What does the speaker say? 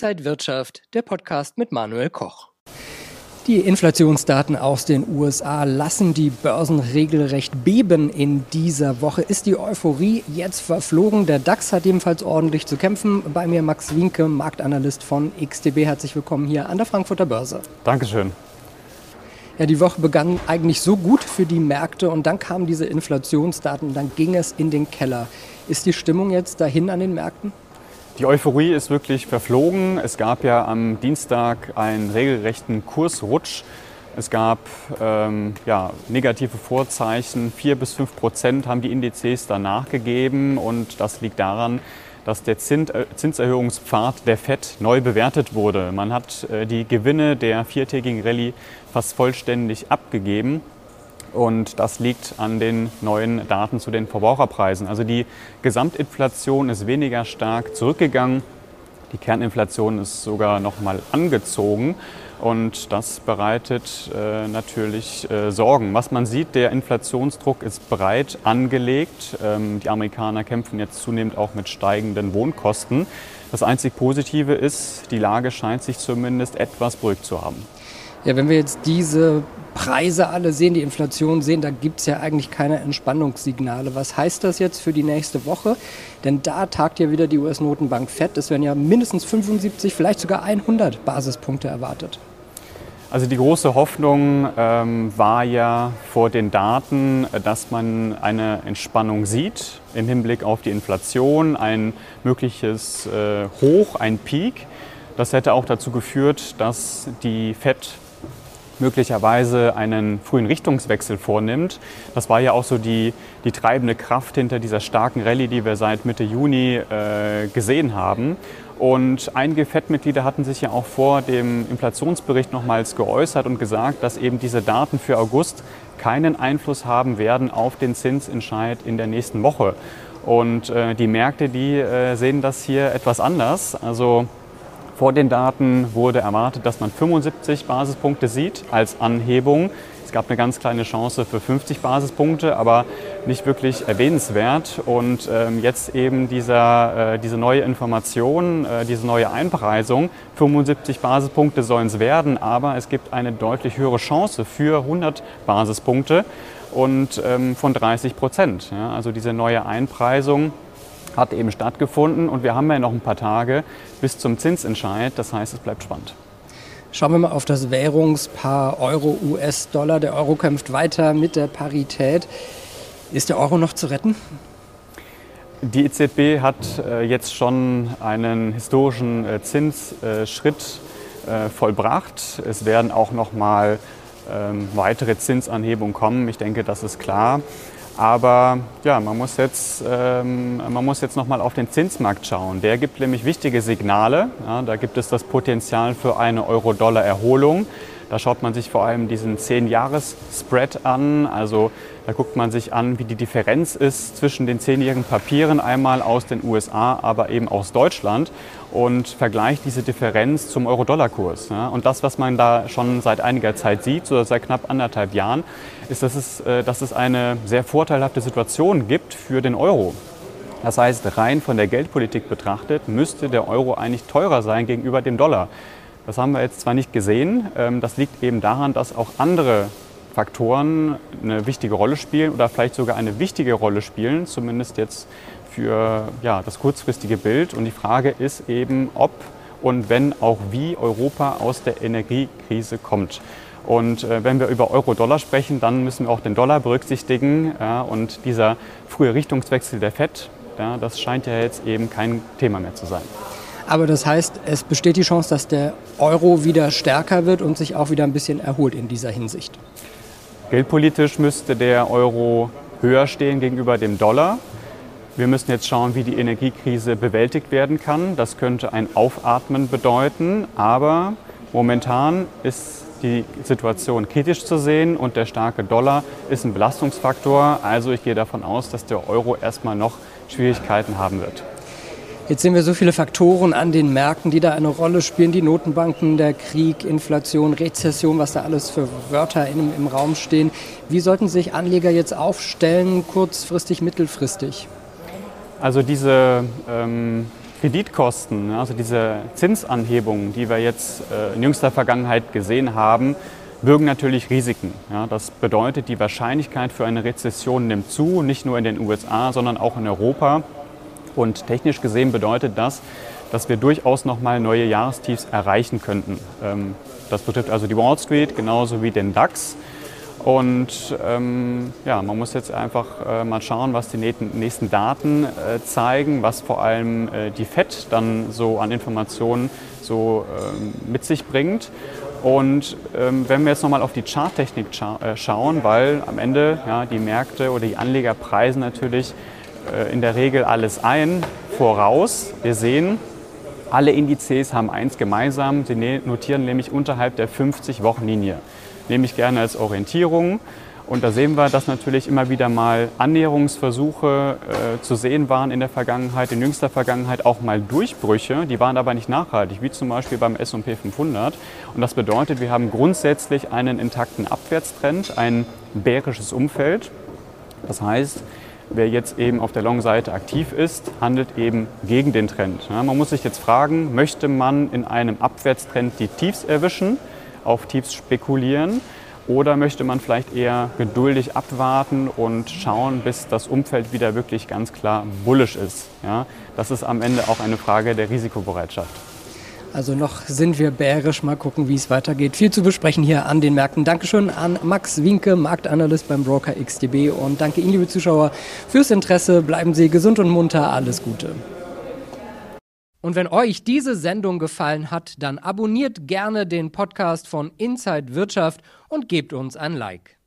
Inside Wirtschaft, der Podcast mit Manuel Koch. Die Inflationsdaten aus den USA lassen die Börsen regelrecht beben in dieser Woche. Ist die Euphorie jetzt verflogen? Der DAX hat ebenfalls ordentlich zu kämpfen. Bei mir Max Winke, Marktanalyst von XTB. Herzlich willkommen hier an der Frankfurter Börse. Dankeschön. Ja, die Woche begann eigentlich so gut für die Märkte und dann kamen diese Inflationsdaten, dann ging es in den Keller. Ist die Stimmung jetzt dahin an den Märkten? Die Euphorie ist wirklich verflogen. Es gab ja am Dienstag einen regelrechten Kursrutsch. Es gab ähm, ja, negative Vorzeichen. Vier bis fünf Prozent haben die Indizes danach gegeben und das liegt daran, dass der äh, Zinserhöhungspfad der FED neu bewertet wurde. Man hat äh, die Gewinne der viertägigen Rallye fast vollständig abgegeben. Und das liegt an den neuen Daten zu den Verbraucherpreisen. Also die Gesamtinflation ist weniger stark zurückgegangen. Die Kerninflation ist sogar noch mal angezogen. Und das bereitet äh, natürlich äh, Sorgen. Was man sieht, der Inflationsdruck ist breit angelegt. Ähm, die Amerikaner kämpfen jetzt zunehmend auch mit steigenden Wohnkosten. Das einzig Positive ist, die Lage scheint sich zumindest etwas beruhigt zu haben. Ja, wenn wir jetzt diese Preise alle sehen, die Inflation sehen, da gibt es ja eigentlich keine Entspannungssignale. Was heißt das jetzt für die nächste Woche? Denn da tagt ja wieder die US-Notenbank FED. Es werden ja mindestens 75, vielleicht sogar 100 Basispunkte erwartet. Also die große Hoffnung ähm, war ja vor den Daten, dass man eine Entspannung sieht im Hinblick auf die Inflation, ein mögliches äh, Hoch, ein Peak. Das hätte auch dazu geführt, dass die FED möglicherweise einen frühen Richtungswechsel vornimmt. Das war ja auch so die, die treibende Kraft hinter dieser starken Rallye, die wir seit Mitte Juni äh, gesehen haben. Und einige FED-Mitglieder hatten sich ja auch vor dem Inflationsbericht nochmals geäußert und gesagt, dass eben diese Daten für August keinen Einfluss haben werden auf den Zinsentscheid in der nächsten Woche. Und äh, die Märkte, die äh, sehen das hier etwas anders. Also vor den Daten wurde erwartet, dass man 75 Basispunkte sieht als Anhebung. Es gab eine ganz kleine Chance für 50 Basispunkte, aber nicht wirklich erwähnenswert. Und ähm, jetzt eben dieser, äh, diese neue Information, äh, diese neue Einpreisung, 75 Basispunkte sollen es werden, aber es gibt eine deutlich höhere Chance für 100 Basispunkte und ähm, von 30 Prozent. Ja, also diese neue Einpreisung hat eben stattgefunden und wir haben ja noch ein paar Tage bis zum Zinsentscheid. Das heißt, es bleibt spannend. Schauen wir mal auf das Währungspaar Euro-US-Dollar. Der Euro kämpft weiter mit der Parität. Ist der Euro noch zu retten? Die EZB hat äh, jetzt schon einen historischen äh, Zinsschritt äh, vollbracht. Es werden auch noch mal ähm, weitere Zinsanhebungen kommen. Ich denke, das ist klar. Aber ja, man muss jetzt, ähm, man muss jetzt noch mal auf den Zinsmarkt schauen. Der gibt nämlich wichtige Signale. Ja, da gibt es das Potenzial für eine Euro-Dollar-Erholung. Da schaut man sich vor allem diesen 10-Jahres-Spread an. Also da guckt man sich an, wie die Differenz ist zwischen den zehnjährigen Papieren, einmal aus den USA, aber eben aus Deutschland und vergleicht diese Differenz zum Euro-Dollar-Kurs. Und das, was man da schon seit einiger Zeit sieht, so seit knapp anderthalb Jahren, ist, dass es, äh, dass es eine sehr vorteilhafte Situation gibt für den Euro. Das heißt, rein von der Geldpolitik betrachtet, müsste der Euro eigentlich teurer sein gegenüber dem Dollar. Das haben wir jetzt zwar nicht gesehen, ähm, das liegt eben daran, dass auch andere Faktoren eine wichtige Rolle spielen oder vielleicht sogar eine wichtige Rolle spielen, zumindest jetzt für ja, das kurzfristige Bild. Und die Frage ist eben, ob und wenn auch wie Europa aus der Energiekrise kommt. Und äh, wenn wir über Euro-Dollar sprechen, dann müssen wir auch den Dollar berücksichtigen. Ja, und dieser frühe Richtungswechsel der FED, ja, das scheint ja jetzt eben kein Thema mehr zu sein. Aber das heißt, es besteht die Chance, dass der Euro wieder stärker wird und sich auch wieder ein bisschen erholt in dieser Hinsicht. Geldpolitisch müsste der Euro höher stehen gegenüber dem Dollar. Wir müssen jetzt schauen, wie die Energiekrise bewältigt werden kann. Das könnte ein Aufatmen bedeuten, aber momentan ist die Situation kritisch zu sehen und der starke Dollar ist ein Belastungsfaktor. Also ich gehe davon aus, dass der Euro erstmal noch Schwierigkeiten haben wird. Jetzt sehen wir so viele Faktoren an den Märkten, die da eine Rolle spielen. Die Notenbanken, der Krieg, Inflation, Rezession, was da alles für Wörter im, im Raum stehen. Wie sollten sich Anleger jetzt aufstellen, kurzfristig, mittelfristig? Also diese ähm, Kreditkosten, also diese Zinsanhebungen, die wir jetzt äh, in jüngster Vergangenheit gesehen haben, birgen natürlich Risiken. Ja, das bedeutet, die Wahrscheinlichkeit für eine Rezession nimmt zu, nicht nur in den USA, sondern auch in Europa. Und technisch gesehen bedeutet das, dass wir durchaus nochmal neue Jahrestiefs erreichen könnten. Ähm, das betrifft also die Wall Street genauso wie den DAX. Und ähm, ja, man muss jetzt einfach äh, mal schauen, was die nächsten Daten äh, zeigen, was vor allem äh, die FED dann so an Informationen so ähm, mit sich bringt. Und ähm, wenn wir jetzt nochmal auf die Charttechnik scha äh, schauen, weil am Ende ja, die Märkte oder die Anleger preisen natürlich in der Regel alles ein, voraus. Wir sehen, alle Indizes haben eins gemeinsam, sie notieren nämlich unterhalb der 50-Wochen-Linie nehme ich gerne als Orientierung. Und da sehen wir, dass natürlich immer wieder mal Annäherungsversuche äh, zu sehen waren in der Vergangenheit, in jüngster Vergangenheit auch mal Durchbrüche, die waren aber nicht nachhaltig, wie zum Beispiel beim S&P 500. Und das bedeutet, wir haben grundsätzlich einen intakten Abwärtstrend, ein bärisches Umfeld. Das heißt, wer jetzt eben auf der Long-Seite aktiv ist, handelt eben gegen den Trend. Man muss sich jetzt fragen, möchte man in einem Abwärtstrend die Tiefs erwischen? auf Tiefs spekulieren? Oder möchte man vielleicht eher geduldig abwarten und schauen, bis das Umfeld wieder wirklich ganz klar bullisch ist? Ja, das ist am Ende auch eine Frage der Risikobereitschaft. Also noch sind wir bärisch. Mal gucken, wie es weitergeht. Viel zu besprechen hier an den Märkten. Dankeschön an Max Winke, Marktanalyst beim Broker XTB. Und danke Ihnen, liebe Zuschauer, fürs Interesse. Bleiben Sie gesund und munter. Alles Gute. Und wenn euch diese Sendung gefallen hat, dann abonniert gerne den Podcast von Inside Wirtschaft und gebt uns ein Like.